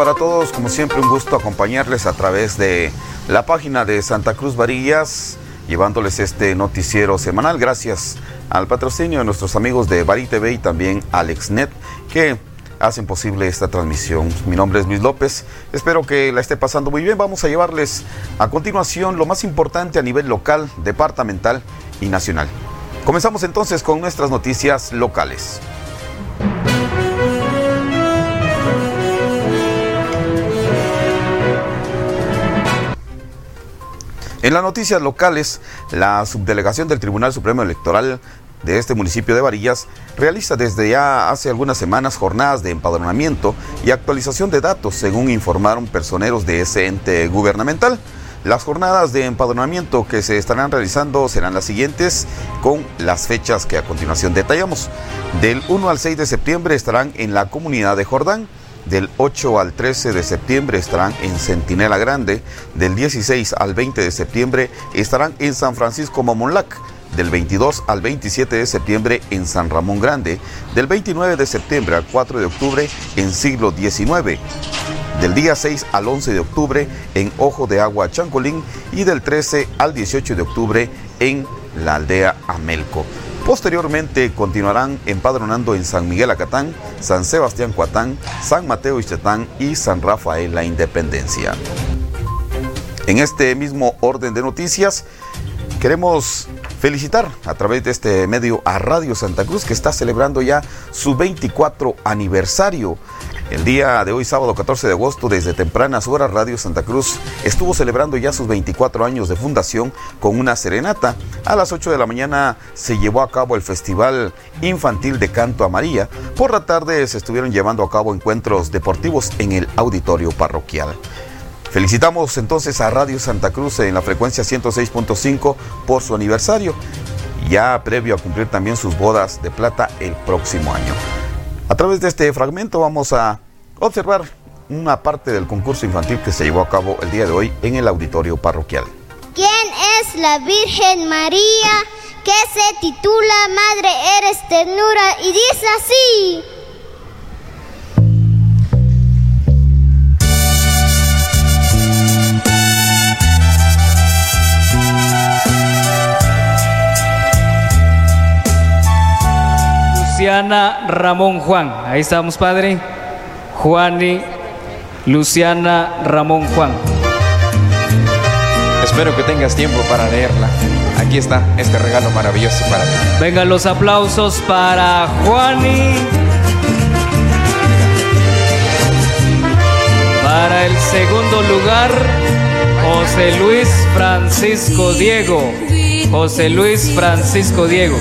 para todos, como siempre un gusto acompañarles a través de la página de Santa Cruz Varillas, llevándoles este noticiero semanal gracias al patrocinio de nuestros amigos de Bari TV y también AlexNet que hacen posible esta transmisión. Mi nombre es Luis López, espero que la esté pasando muy bien. Vamos a llevarles a continuación lo más importante a nivel local, departamental y nacional. Comenzamos entonces con nuestras noticias locales. En las noticias locales, la subdelegación del Tribunal Supremo Electoral de este municipio de Varillas realiza desde ya hace algunas semanas jornadas de empadronamiento y actualización de datos, según informaron personeros de ese ente gubernamental. Las jornadas de empadronamiento que se estarán realizando serán las siguientes con las fechas que a continuación detallamos. Del 1 al 6 de septiembre estarán en la comunidad de Jordán, del 8 al 13 de septiembre estarán en Centinela Grande, del 16 al 20 de septiembre estarán en San Francisco Mamonlac, del 22 al 27 de septiembre en San Ramón Grande, del 29 de septiembre al 4 de octubre en siglo XIX, del día 6 al 11 de octubre en Ojo de Agua Chancolín y del 13 al 18 de octubre en la aldea Amelco. Posteriormente continuarán empadronando en San Miguel Acatán, San Sebastián Cuatán, San Mateo Ixtetán y San Rafael La Independencia. En este mismo orden de noticias, queremos felicitar a través de este medio a Radio Santa Cruz que está celebrando ya su 24 aniversario. El día de hoy, sábado 14 de agosto, desde tempranas horas, Radio Santa Cruz estuvo celebrando ya sus 24 años de fundación con una serenata. A las 8 de la mañana se llevó a cabo el Festival Infantil de Canto a María. Por la tarde se estuvieron llevando a cabo encuentros deportivos en el auditorio parroquial. Felicitamos entonces a Radio Santa Cruz en la frecuencia 106.5 por su aniversario, ya previo a cumplir también sus bodas de plata el próximo año. A través de este fragmento vamos a observar una parte del concurso infantil que se llevó a cabo el día de hoy en el auditorio parroquial. ¿Quién es la Virgen María que se titula Madre eres ternura y dice así? Luciana Ramón Juan. Ahí estamos, padre. Juani Luciana Ramón Juan. Espero que tengas tiempo para leerla. Aquí está este regalo maravilloso para ti. Vengan los aplausos para Juani. Para el segundo lugar, José Luis Francisco Diego. José Luis Francisco Diego.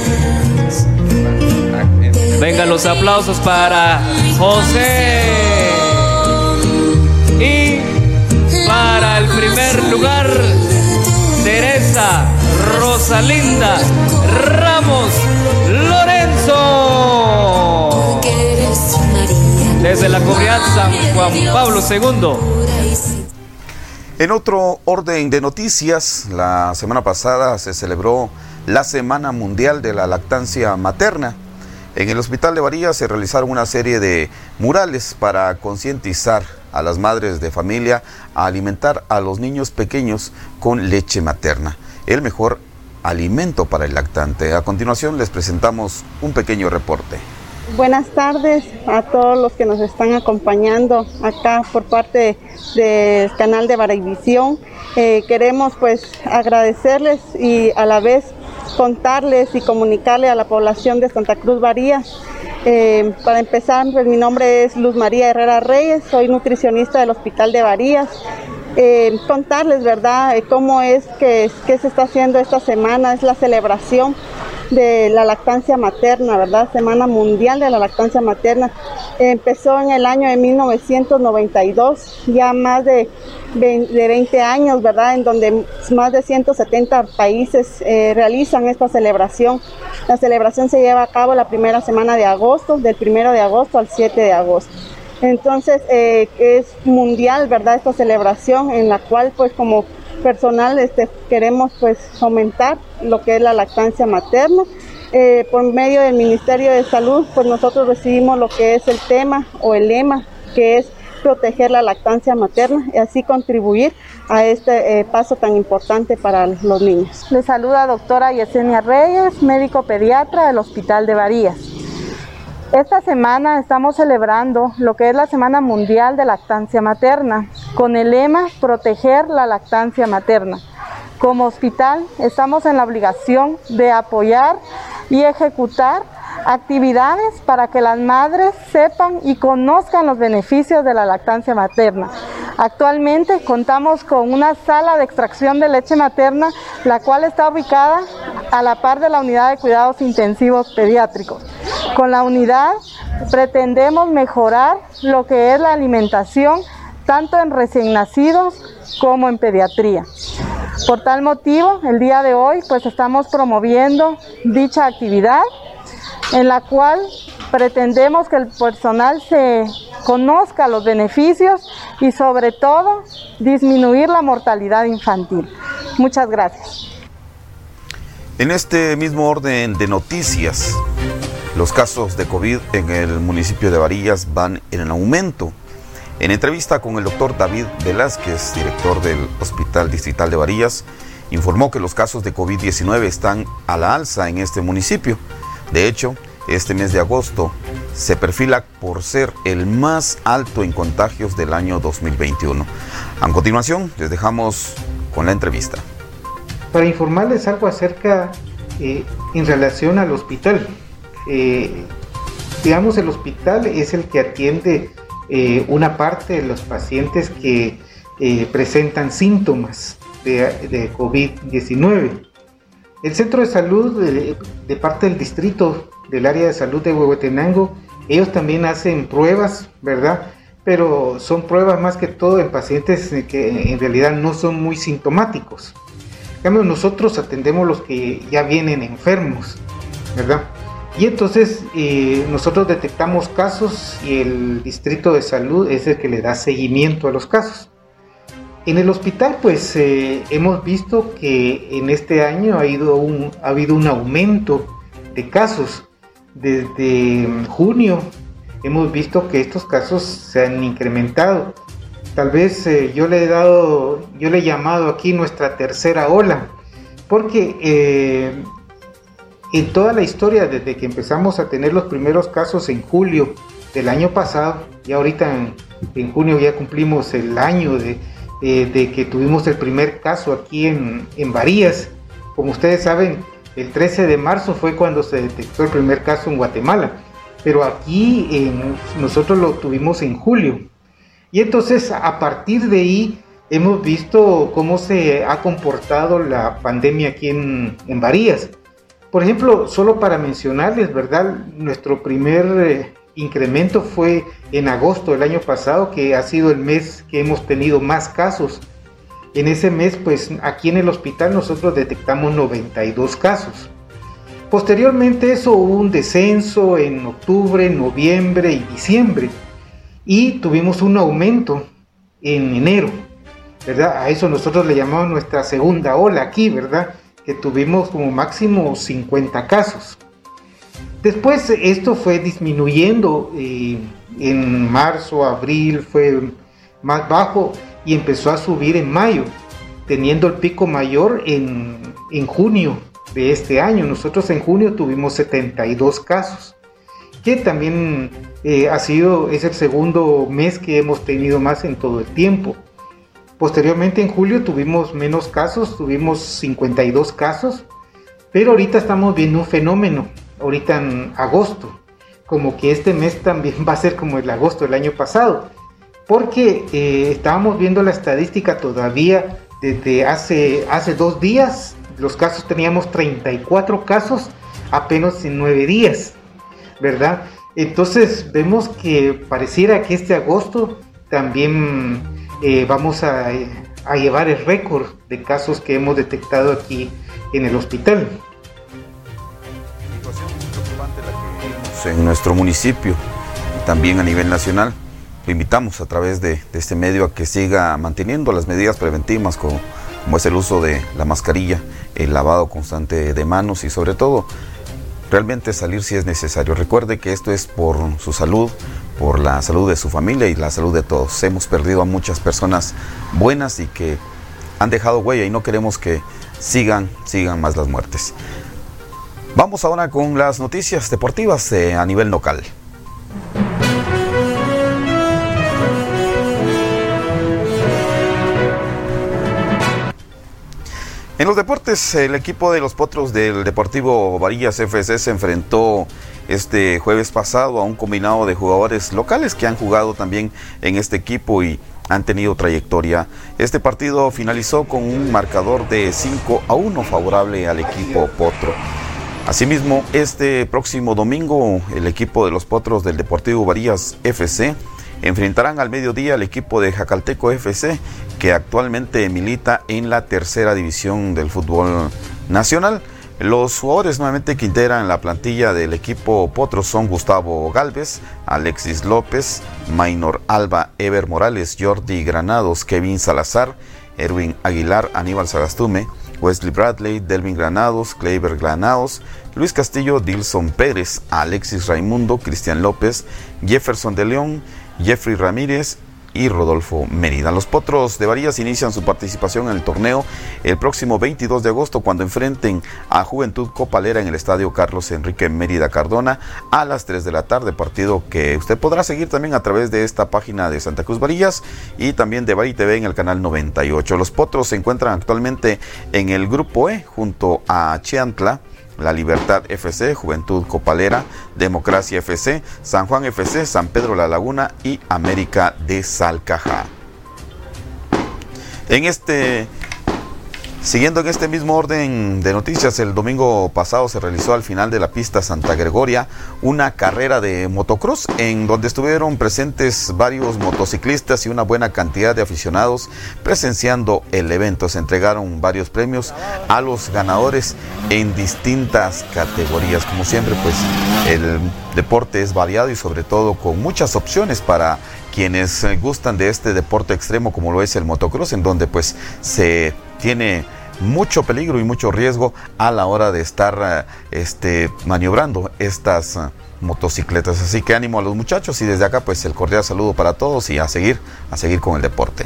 Vengan los aplausos para José. Y para el primer lugar, Teresa Rosalinda Ramos Lorenzo. Desde la comunidad San Juan Pablo II. En otro orden de noticias, la semana pasada se celebró la Semana Mundial de la Lactancia Materna. En el Hospital de Varillas se realizaron una serie de murales para concientizar a las madres de familia a alimentar a los niños pequeños con leche materna, el mejor alimento para el lactante. A continuación les presentamos un pequeño reporte. Buenas tardes a todos los que nos están acompañando acá por parte del canal de Varavisión. Eh, queremos pues agradecerles y a la vez contarles y comunicarle a la población de Santa Cruz Varías. Eh, para empezar, pues, mi nombre es Luz María Herrera Reyes, soy nutricionista del Hospital de Varías. Eh, contarles, ¿verdad?, eh, cómo es que, que se está haciendo esta semana, es la celebración de la lactancia materna, ¿verdad? Semana Mundial de la Lactancia Materna. Empezó en el año de 1992, ya más de 20, años, ¿verdad? En donde más de 170 países eh, realizan esta celebración. La celebración se lleva a cabo la primera semana de agosto, del primero de agosto al 7 de agosto. Entonces eh, es mundial, ¿verdad? Esta celebración en la cual pues como personal este, queremos pues fomentar lo que es la lactancia materna. Eh, por medio del Ministerio de Salud, pues nosotros recibimos lo que es el tema o el lema, que es proteger la lactancia materna y así contribuir a este eh, paso tan importante para los niños. Le saluda doctora Yesenia Reyes, médico pediatra del Hospital de Varías. Esta semana estamos celebrando lo que es la Semana Mundial de Lactancia Materna, con el lema Proteger la lactancia materna. Como hospital estamos en la obligación de apoyar y ejecutar actividades para que las madres sepan y conozcan los beneficios de la lactancia materna. Actualmente contamos con una sala de extracción de leche materna, la cual está ubicada a la par de la unidad de cuidados intensivos pediátricos. Con la unidad pretendemos mejorar lo que es la alimentación tanto en recién nacidos como en pediatría. Por tal motivo, el día de hoy pues estamos promoviendo dicha actividad en la cual pretendemos que el personal se conozca los beneficios y sobre todo disminuir la mortalidad infantil. Muchas gracias. En este mismo orden de noticias, los casos de COVID en el municipio de Varillas van en aumento. En entrevista con el doctor David Velázquez, director del Hospital Distrital de Varillas, informó que los casos de COVID-19 están a la alza en este municipio. De hecho, este mes de agosto se perfila por ser el más alto en contagios del año 2021. A continuación, les dejamos con la entrevista. Para informarles algo acerca eh, en relación al hospital. Eh, digamos, el hospital es el que atiende eh, una parte de los pacientes que presentan síntomas de COVID-19. El centro de salud de, parte del distrito del área de salud de Huehuetenango, ellos también hacen pruebas, ¿verdad? Pero son pruebas más que todo en pacientes que en realidad no son muy sintomáticos. En cambio, nosotros atendemos los que ya vienen enfermos, ¿verdad? Y entonces eh, nosotros detectamos casos y el distrito de salud es el que le da seguimiento a los casos. En el hospital, pues eh, hemos visto que en este año ha, ido un, ha habido un aumento de casos desde junio hemos visto que estos casos se han incrementado. Tal vez eh, yo le he dado, yo le he llamado aquí nuestra tercera ola, porque eh, en toda la historia, desde que empezamos a tener los primeros casos en julio del año pasado, y ahorita en, junio ya cumplimos el año de, que tuvimos el primer caso aquí en, en Varías. Como ustedes saben, el 13 de marzo fue cuando se detectó el primer caso en Guatemala, pero aquí nosotros lo tuvimos en julio. Y entonces a partir de ahí hemos visto cómo se ha comportado la pandemia aquí en, en Varías. Por ejemplo, solo para mencionarles, ¿verdad? Nuestro primer eh, incremento fue en agosto del año pasado, que ha sido el mes que hemos tenido más casos en ese mes, pues aquí en el hospital nosotros detectamos 92 casos. Posteriormente eso hubo un descenso en octubre, noviembre y diciembre y tuvimos un aumento en enero, ¿verdad? A eso nosotros le llamamos nuestra segunda ola aquí, ¿verdad? Que tuvimos como máximo 50 casos. Después esto fue disminuyendo eh, en marzo, abril fue más bajo y empezó a subir en mayo, teniendo el pico mayor en, junio de este año. Nosotros en junio tuvimos 72 casos, que también eh, ha sido, es el segundo mes que hemos tenido más en todo el tiempo. Posteriormente en julio tuvimos menos casos, tuvimos 52 casos, pero ahorita estamos viendo un fenómeno, ahorita en agosto, como que este mes también va a ser como el agosto del año pasado porque eh, estábamos viendo la estadística todavía desde hace, hace dos días, los casos teníamos 34 casos apenas en nueve días, ¿verdad? Entonces vemos que pareciera que este agosto también eh, vamos a, a, llevar el récord de casos que hemos detectado aquí en el hospital. En nuestro municipio y también a nivel nacional invitamos a través de, este medio a que siga manteniendo las medidas preventivas como, como es el uso de la mascarilla, el lavado constante de manos y sobre todo realmente salir si es necesario. Recuerde que esto es por su salud, por la salud de su familia y la salud de todos. Hemos perdido a muchas personas buenas y que han dejado huella y no queremos que sigan, sigan más las muertes. Vamos ahora con las noticias deportivas a nivel local. En los deportes, el equipo de los Potros del Deportivo Varillas FC se enfrentó este jueves pasado a un combinado de jugadores locales que han jugado también en este equipo y han tenido trayectoria. Este partido finalizó con un marcador de 5 a 1 favorable al equipo Potro. Asimismo, este próximo domingo el equipo de los Potros del Deportivo Varillas FC enfrentarán al mediodía al equipo de Jacalteco FC, que actualmente milita en la tercera división del fútbol nacional. Los jugadores nuevamente que integran la plantilla del equipo Potro son Gustavo Galvez, Alexis López, Maynor Alba, Ever Morales, Jordi Granados, Kevin Salazar, Erwin Aguilar, Aníbal Sagastume, Wesley Bradley, Delvin Granados, Kleiber Granados, Luis Castillo, Dilson Pérez, Alexis Raimundo, Cristian López, Jefferson de León, Jeffrey Ramírez y Rodolfo Mérida. Los Potros de Varillas inician su participación en el torneo el próximo 22 de agosto cuando enfrenten a Juventud Copalera en el Estadio Carlos Enrique Mérida Cardona a las 3 de la tarde, partido que usted podrá seguir también a través de esta página de Santa Cruz Varillas y también de Bari TV en el canal 98. Los Potros se encuentran actualmente en el grupo E junto a Chiantla la Libertad FC, Juventud Copalera, Democracia FC, San Juan FC, San Pedro La Laguna y América de Salcajá. En este Siguiendo en este mismo orden de noticias, el domingo pasado se realizó al final de la pista Santa Gregoria una carrera de motocross en donde estuvieron presentes varios motociclistas y una buena cantidad de aficionados presenciando el evento. Se entregaron varios premios a los ganadores en distintas categorías. Como siempre, pues el deporte es variado y sobre todo con muchas opciones para quienes gustan de este deporte extremo como lo es el motocross, en donde pues se tiene mucho peligro y mucho riesgo a la hora de estar eh, este, maniobrando estas eh, motocicletas. Así que ánimo a los muchachos y desde acá pues el cordial saludo para todos y a seguir, a seguir con el deporte.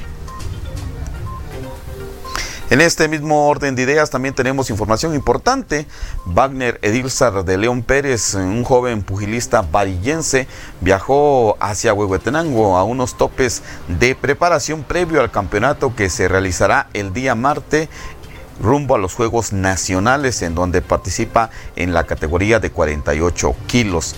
En este mismo orden de ideas también tenemos información importante. Wagner Edilzar de León Pérez, un joven pugilista varillense, viajó hacia Huehuetenango a unos topes de preparación previo al campeonato que se realizará el día martes rumbo a los Juegos Nacionales en donde participa en la categoría de 48 kilos.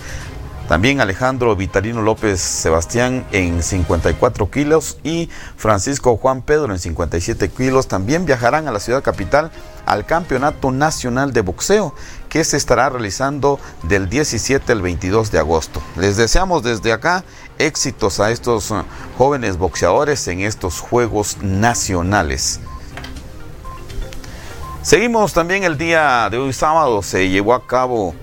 También Alejandro Vitalino López Sebastián en 54 kilos y Francisco Juan Pedro en 57 kilos también viajarán a la ciudad capital al Campeonato Nacional de Boxeo que se estará realizando del 17 al 22 de agosto. Les deseamos desde acá éxitos a estos uh, jóvenes boxeadores en estos Juegos Nacionales. Seguimos también el día de hoy sábado, se llevó a cabo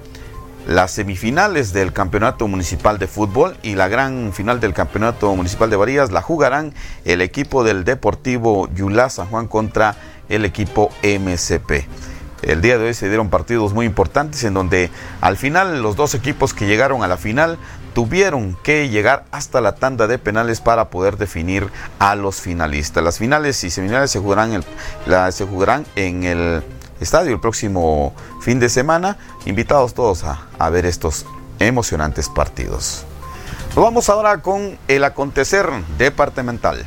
las semifinales del Campeonato Municipal de Fútbol y la gran final del Campeonato Municipal de Varías la jugarán el equipo del Deportivo Yulá San Juan contra el equipo MCP. El día de hoy se dieron partidos muy importantes en donde al final los dos equipos que llegaron a la final tuvieron que llegar hasta la tanda de penales para poder definir a los finalistas. Las finales y semifinales se jugarán, se jugarán en el estadio el próximo fin de semana. Invitados todos a, ver estos emocionantes partidos. Nos vamos ahora con el acontecer departamental.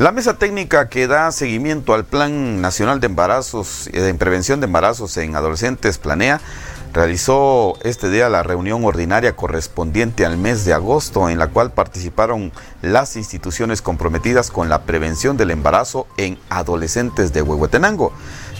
La mesa técnica que da seguimiento al Plan Nacional de Embarazos, y de Prevención de Embarazos en Adolescentes planea realizó este día la reunión ordinaria correspondiente al mes de agosto en la cual participaron las instituciones comprometidas con la prevención del embarazo en adolescentes de Huehuetenango.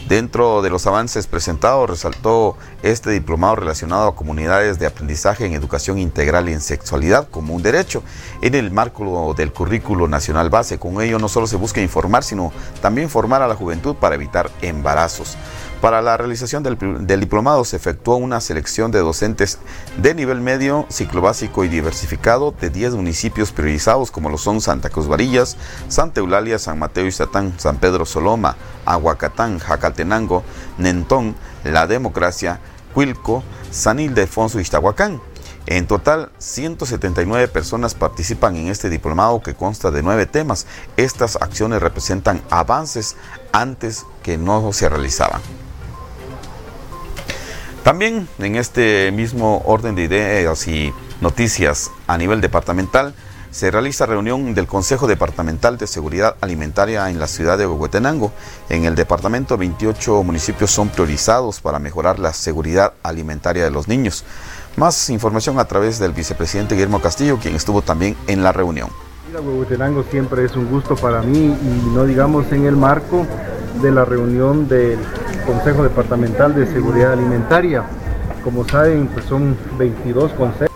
Dentro de los avances presentados resaltó este diplomado relacionado a comunidades de aprendizaje en educación integral y en sexualidad como un derecho en el marco del currículo nacional base. Con ello no solo se busca informar, sino también formar a la juventud para evitar embarazos. Para la realización del, diplomado se efectuó una selección de docentes de nivel medio, ciclo básico y diversificado de 10 municipios priorizados como lo son Santa Cruz Varillas, Santa Eulalia, San Mateo y Satán, San Pedro Soloma, Aguacatán, Jacaltenango, Nentón, La Democracia, Cuilco, San Ildefonso y Iztahuacán. En total, 179 personas participan en este diplomado que consta de nueve temas. Estas acciones representan avances antes que no se realizaban. También en este mismo orden de ideas y noticias a nivel departamental, se realiza reunión del Consejo Departamental de Seguridad Alimentaria en la ciudad de Huehuetenango. En el departamento, 28 municipios son priorizados para mejorar la seguridad alimentaria de los niños. Más información a través del vicepresidente Guillermo Castillo, quien estuvo también en la reunión. Ir a Huehuetenango siempre es un gusto para mí y no digamos en el marco de la reunión del Consejo Departamental de Seguridad Alimentaria. Como saben, pues son 22 consejos.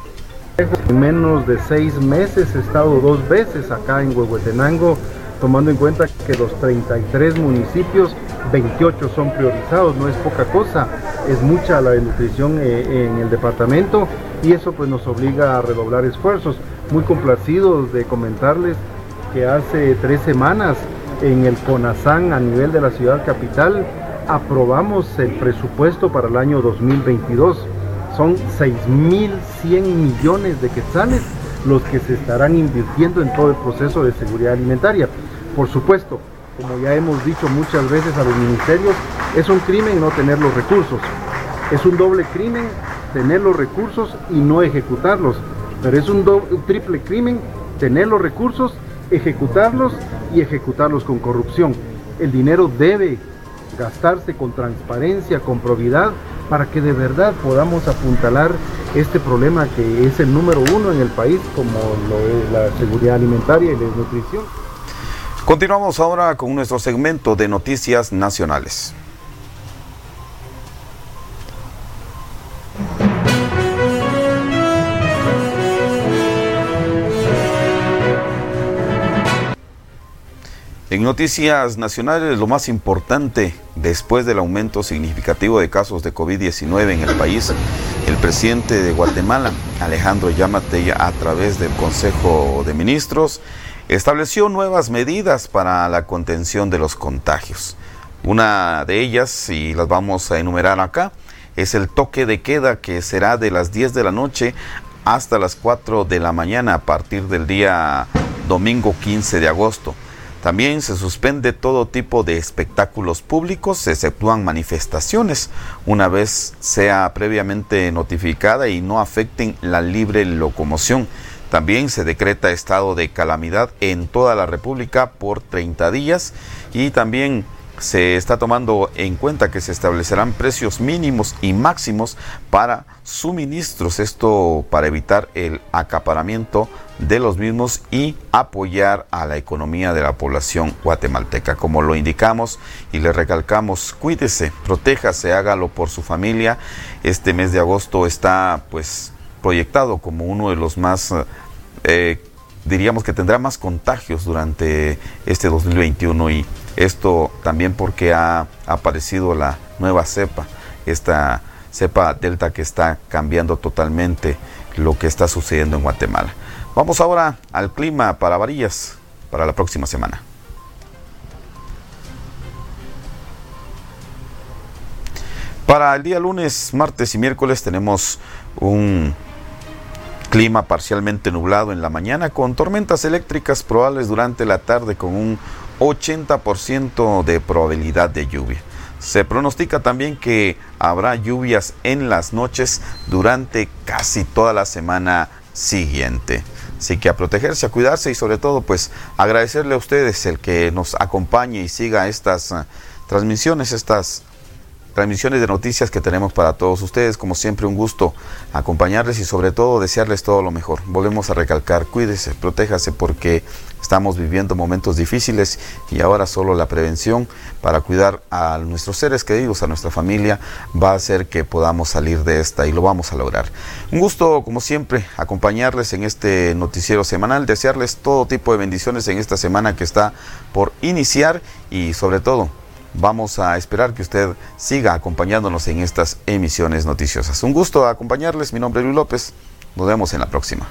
En menos de seis meses he estado dos veces acá en Huehuetenango, tomando en cuenta que los 33 municipios, 28 son priorizados, no es poca cosa, es mucha la nutrición eh, en el departamento y eso pues nos obliga a redoblar esfuerzos. Muy complacidos de comentarles que hace tres semanas en el CONASAN a nivel de la ciudad capital aprobamos el presupuesto para el año 2022. Son 6.100 millones de quetzales los que se estarán invirtiendo en todo el proceso de seguridad alimentaria. Por supuesto, como ya hemos dicho muchas veces a los ministerios, es un crimen no tener los recursos. Es un doble crimen tener los recursos y no ejecutarlos. Pero es un, un triple crimen tener los recursos, ejecutarlos y ejecutarlos con corrupción. El dinero debe gastarse con transparencia, con probidad, para que de verdad podamos apuntalar este problema que es el número uno en el país, como lo es la seguridad alimentaria y la desnutrición. Continuamos ahora con nuestro segmento de noticias nacionales. En noticias nacionales, lo más importante, después del aumento significativo de casos de COVID-19 en el país, el presidente de Guatemala, Alejandro Yamatei, a través del Consejo de Ministros, estableció nuevas medidas para la contención de los contagios. Una de ellas, y las vamos a enumerar acá, es el toque de queda que será de las 10 de la noche hasta las 4 de la mañana a partir del día domingo 15 de agosto. También se suspende todo tipo de espectáculos públicos, se exceptúan manifestaciones, una vez sea previamente notificada y no afecten la libre locomoción. También se decreta estado de calamidad en toda la República por 30 días y también se está tomando en cuenta que se establecerán precios mínimos y máximos para suministros, esto para evitar el acaparamiento de los mismos y apoyar a la economía de la población guatemalteca. Como lo indicamos y le recalcamos, cuídese, protéjase, hágalo por su familia. Este mes de agosto está pues proyectado como uno de los más eh, diríamos que tendrá más contagios durante este 2021 y esto también porque ha aparecido la nueva cepa, esta cepa delta que está cambiando totalmente lo que está sucediendo en Guatemala. Vamos ahora al clima para varillas para la próxima semana. Para el día lunes, martes y miércoles tenemos un Clima parcialmente nublado en la mañana con tormentas eléctricas probables durante la tarde con un 80% de probabilidad de lluvia. Se pronostica también que habrá lluvias en las noches durante casi toda la semana siguiente. Así que a protegerse, a cuidarse y sobre todo pues agradecerle a ustedes el que nos acompañe y siga estas uh, transmisiones, estas transmisiones de noticias que tenemos para todos ustedes. Como siempre, un gusto acompañarles y sobre todo desearles todo lo mejor. Volvemos a recalcar, cuídese, protéjase porque estamos viviendo momentos difíciles y ahora solo la prevención para cuidar a nuestros seres queridos, a nuestra familia, va a hacer que podamos salir de esta y lo vamos a lograr. Un gusto, como siempre, acompañarles en este noticiero semanal, desearles todo tipo de bendiciones en esta semana que está por iniciar y sobre todo vamos a esperar que usted siga acompañándonos en estas emisiones noticiosas. Un gusto acompañarles, mi nombre es Luis López, nos vemos en la próxima.